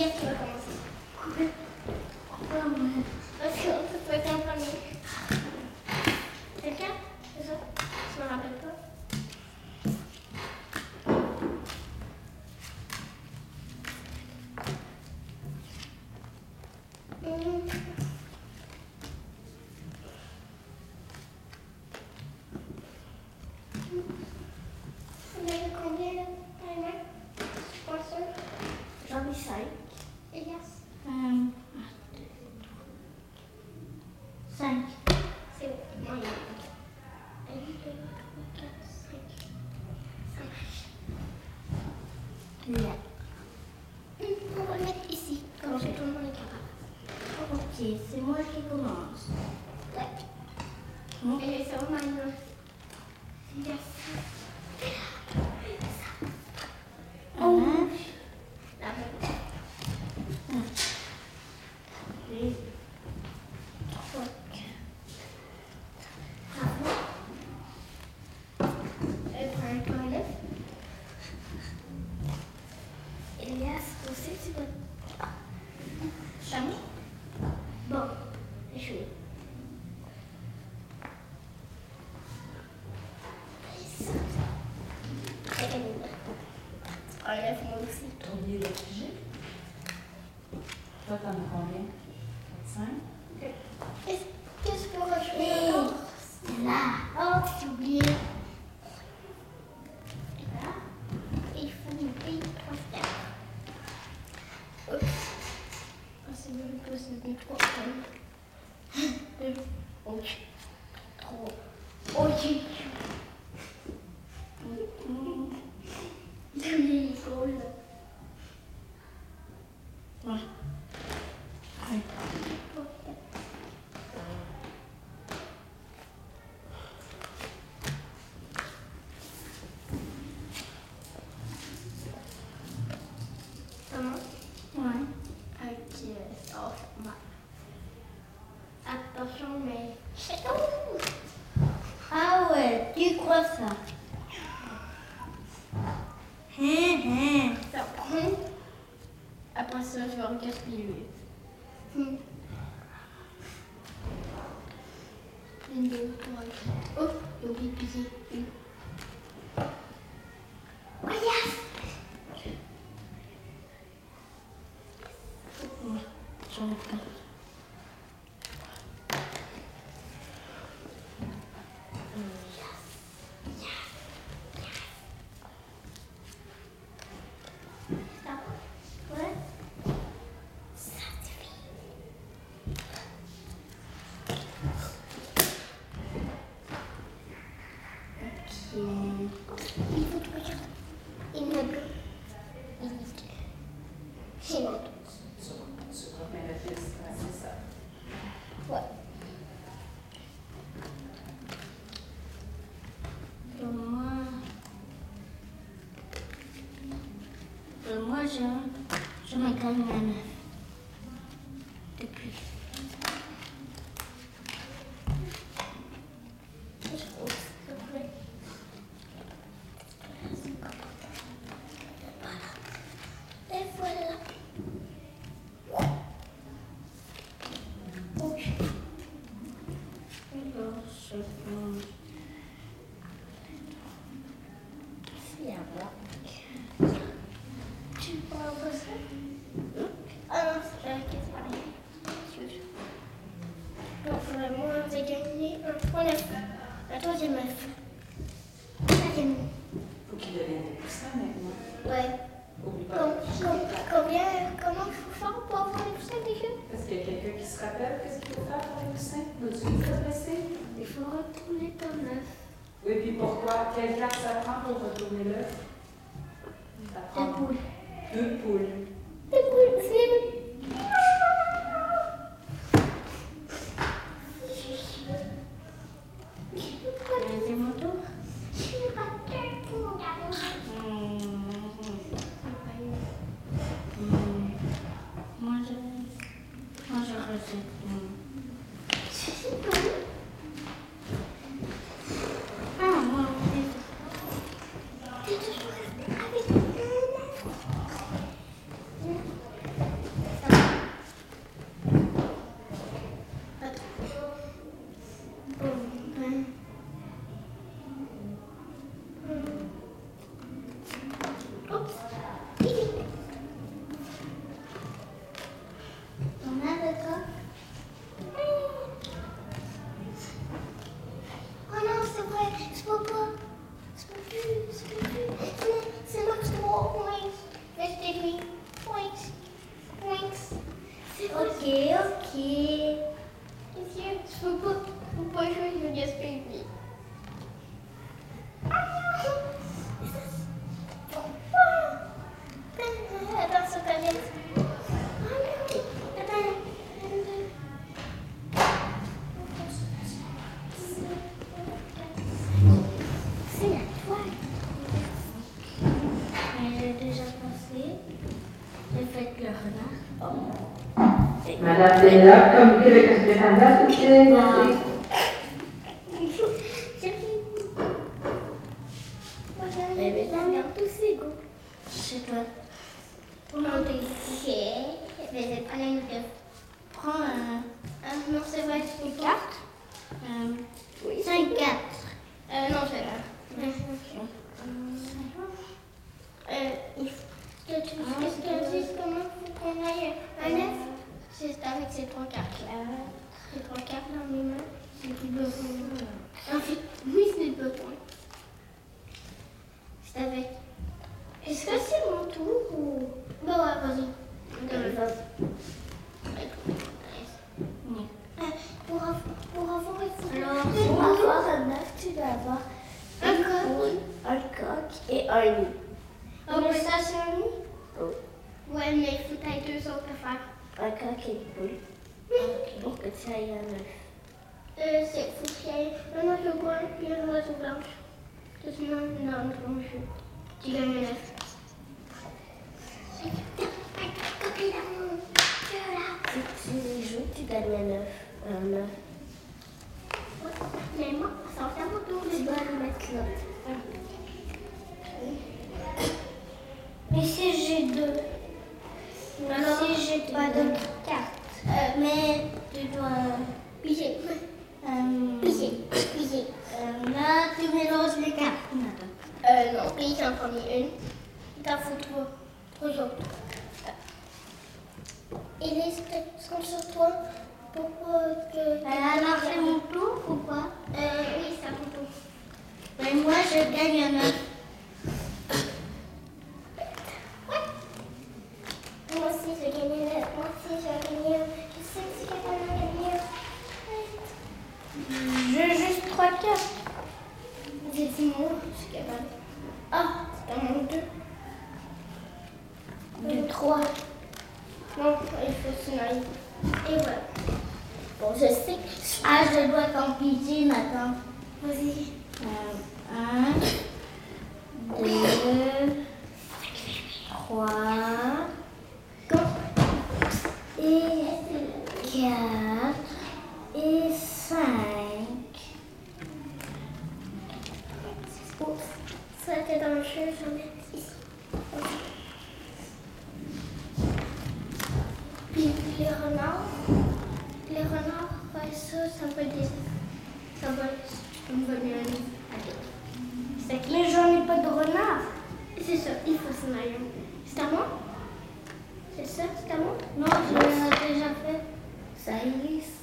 やってるかもしれない。Yes. очень. Ah ouais, tu crois ça? Hein, hein. Après ça, je vais regarder. Une, deux, trois, Oh, j'ai oublié de je, je. Oui, puis pourquoi? Quelle carte ça prend pour retourner l'œuf? Une poule. Une poule. Madame Taylor, comme vous savez, parce que Madame, c'est Yes. descendre sur toi pour euh, que. Elle a marché mon tour ou quoi? Euh, Oui, ça mon. Mais moi, je gagne un autre.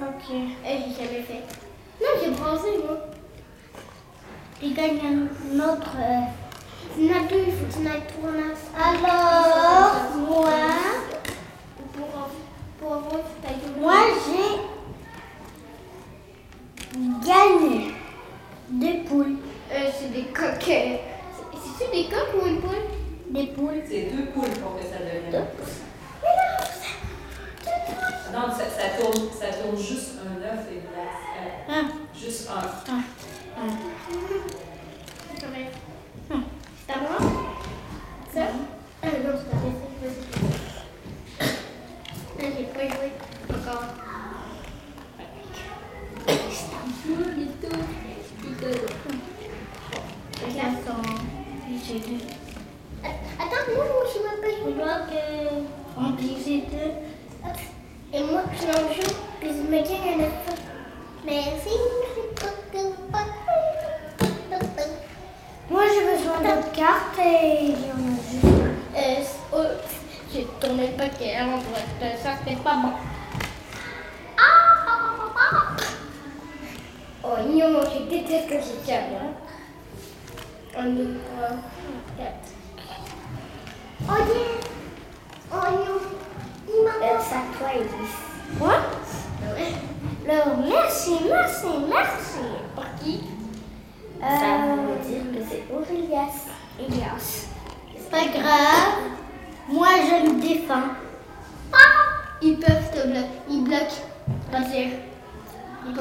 Ok. Et j'ai jamais fait. Non, j'ai bronzé, moi. Tu gagnes un autre. Euh, il a faut que tu. Alors, moi. Moi, j'ai gagné deux poules. Euh, c'est des coquets. C'est-tu des coques ou une poule? Des poules. C'est deux poules pour que ça devienne. Deux. Non, ça, ça, tourne, ça tourne juste un œuf et une glace. Ah. Juste un. Ah. Ah. ok, elle embrasse. Ça, c'est pas bon. Oh non, je déteste quand c'est ça. On y va. Oh yeah! Oh non! Il m'a euh, ça, toi, Elise. Quoi? Ouais. Merci, merci, merci. Pour qui? Ça veut dire que c'est pour Elias. Elias. C'est pas grave. Moi, je me défends. Ah, ils peuvent te bloquer. Ils bloquent. Vas-y. Ils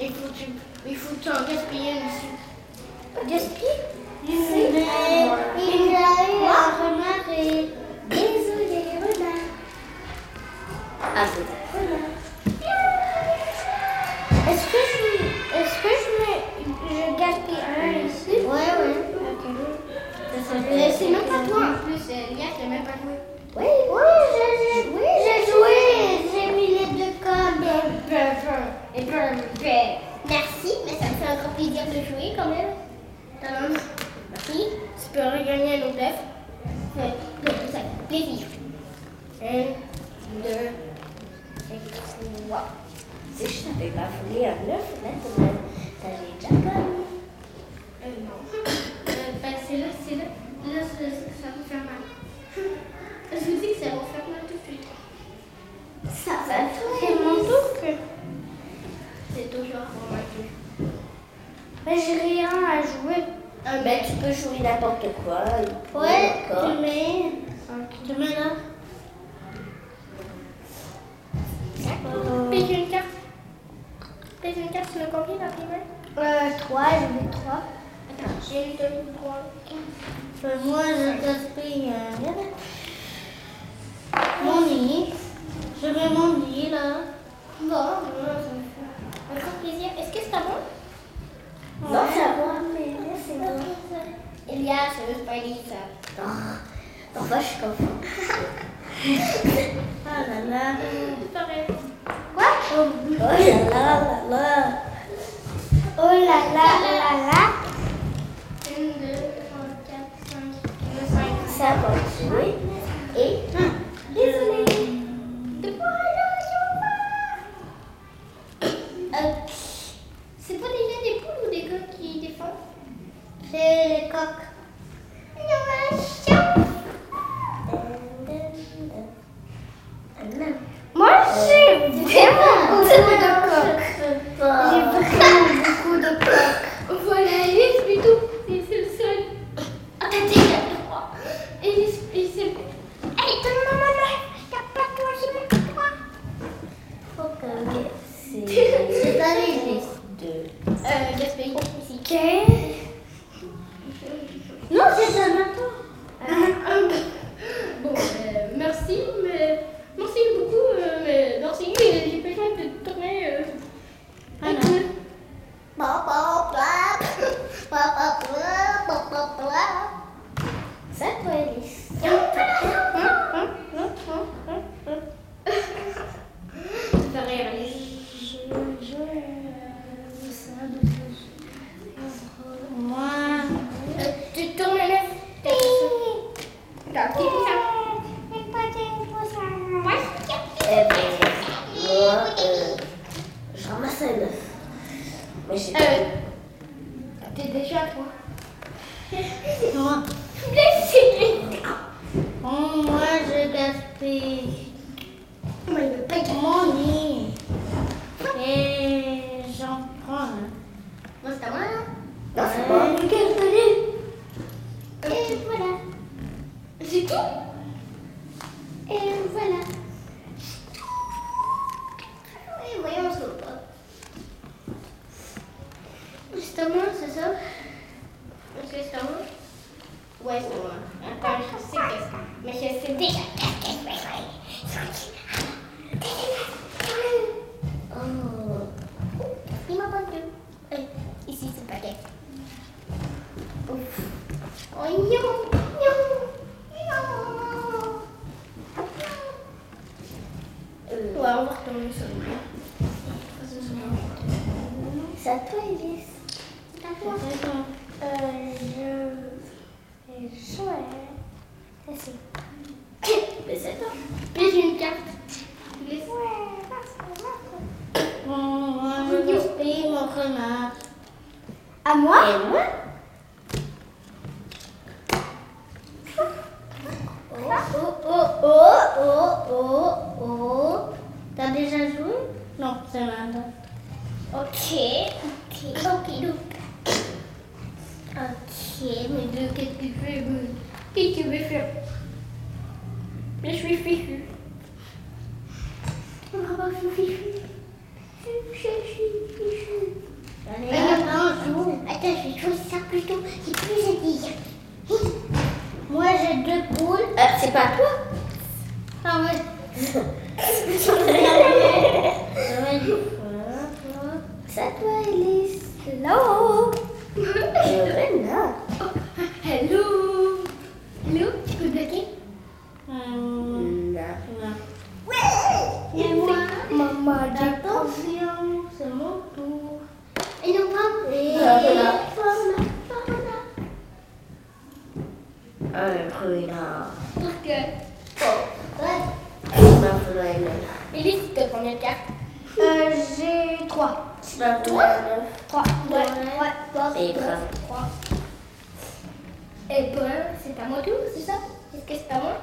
Il faut que tu il faut que tu en gaspilles Il a eu un renard et... Désolé, renard. À. Mais c'est même pas toi en plus, Elias, c'est même pas toi. Oui, oui, j'ai oui, j'ai joué. J'ai mis les deux codes. Et merci, mais ça me fait encore plaisir de jouer quand même. Alors, merci, tu peux regagner un autre œuf. Ça fait plaisir. Un, deux, et trois. Si je t'avais pas volé un œuf, là, t'avais déjà gagné. Euh, non. Euh, ben, c'est là, c'est là. Là, ça, ça va faire mal. Je vous dis que ça va faire mal tout de suite. Ça va C'est mon tour que. C'est toujours pour moi. Mais j'ai rien à jouer. Ben, tu peux jouer n'importe quoi. Ouais, D'accord. tu mets. Tu mets là. Pèse une carte. Pèse une carte, tu l'as Euh, 3, je mets 3. Attends, j'ai eu deux, trois. Euh, moi, je gaspille euh, mon nid. Je mets mon nid là. Bon, bon, ça me fait plaisir. Est-ce que c'est à moi? Non, ça va, mais c'est bon. Elias, c'est pas dit ça. Oh, parfois, je suis. Ah là là. Pareil. Quoi? Oh là là là là. Oh là là là là. Une, deux, trois, quatre, cinq, six, cinq. Ça va jouer. Et. Désolé. Et c'est. Et voilà. C'est tout Et voilà. Voyons, on se voit pas. C'est à moi, c'est ça Est-ce que c'est à moi Ouais, c'est moi. Attends, je sais que. Mais je sais déjà qu'est-ce que c'est. À toi, Elise. D'accord. Euh, je. Ici. Mais c'est toi. J'ai une carte. Je gaspille mon renard. À moi Et moi Oh, oh, oh, oh, oh, oh. T'as déjà joué? Non, c'est maintenant. Ok, ok, ok. Ok, mais deux, qu'est-ce que tu fais Qu'est-ce que tu veux faire? Je suis fichu. Oh, je suis fichu. Je suis fichu. Un. Attends, je vais ça plutôt. C'est plus intelligent. Moi, j'ai deux poules. Euh, c'est pas toi Ah ouais. C'est à toi, Elise. Hello. Hello. Hello. Tu peux bloquer Non. Et moi, maman, attention, c'est mon tour. Et non, pas. Un. Oh, pas Rena. Elise, combien de cartes euh, J'ai trois. C'est pas toi. Trois. Ouais, ouais, trois. Et brun. Trois. Et brun, c'est à moi tout, c'est ça Est-ce que c'est moi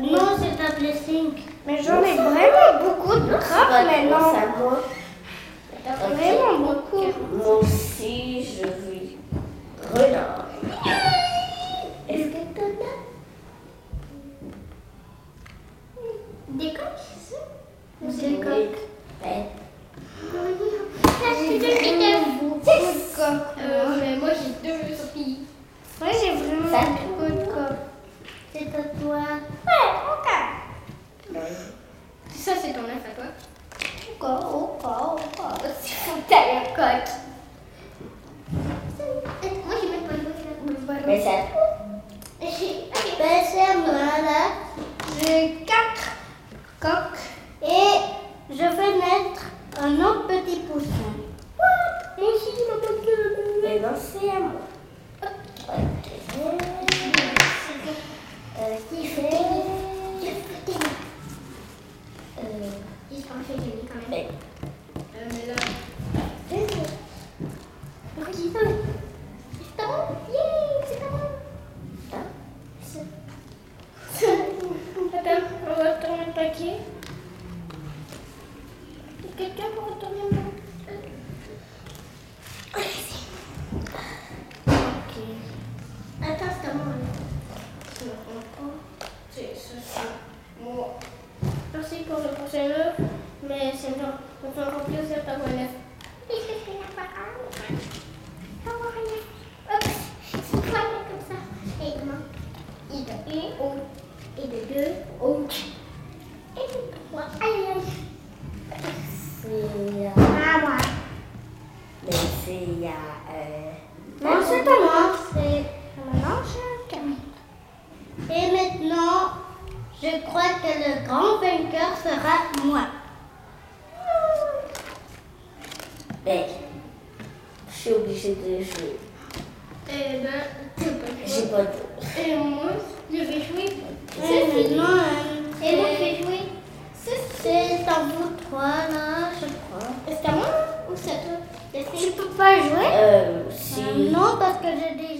Non, c'est à Blessing. Mais j'en ai vraiment beaucoup de pas moi. T'as vraiment beaucoup. Moi aussi, je vis. Rena. Est-ce que t'en as Des coques, c'est ça Ou des coques Ouais. Euh, mais moi j'ai deux Sophie. Moi j'ai vraiment Ça beaucoup de coques. C'est à toi. Ouais, ok. Ça c'est ton œuf à toi. Encore, encore, encore. C'est fou, t'as la coque. Moi j'ai même pas le Mais c'est à toi. Ben, c'est moi là. J'ai quatre coques et je vais mettre un autre petit poussin. Moi aussi, maman. Mais non, c'est à moi. Ok. Euh, qui fait Euh, Il se fait gagner quand même. mais- Euh, mais là. Ok, ça va. C'est à moi. Yeah, c'est à moi. Hein? Attends, on va retourner le paquet. Quelqu'un peut retourner le paquet Ok. Attends, c'est à moi. Je me rends pas. C'est ça, c'est moi. Merci pour le prochain œuf, mais c'est bon. On fait encore plaisir d'avoir un œuf. Hop, c'est pas comme ça. Et de un, haut. Et de deux, haut. Et de trois, aïe aïe. C'est à À moi. Mais c'est à. Euh... Non, c'est à moi. C'est maintenant je. Et maintenant, je crois que le grand vainqueur sera moi. Mais. Je suis obligée de jouer. Eh ben, c'est pas J'ai pas de. Et moi, je vais jouer. Et maintenant, et moi, je vais jouer. C'est à vous trois, là, je crois. C'est à moi ou c'est à toi? Tu peux pas jouer? Euh, si. Non, parce que j'ai déjà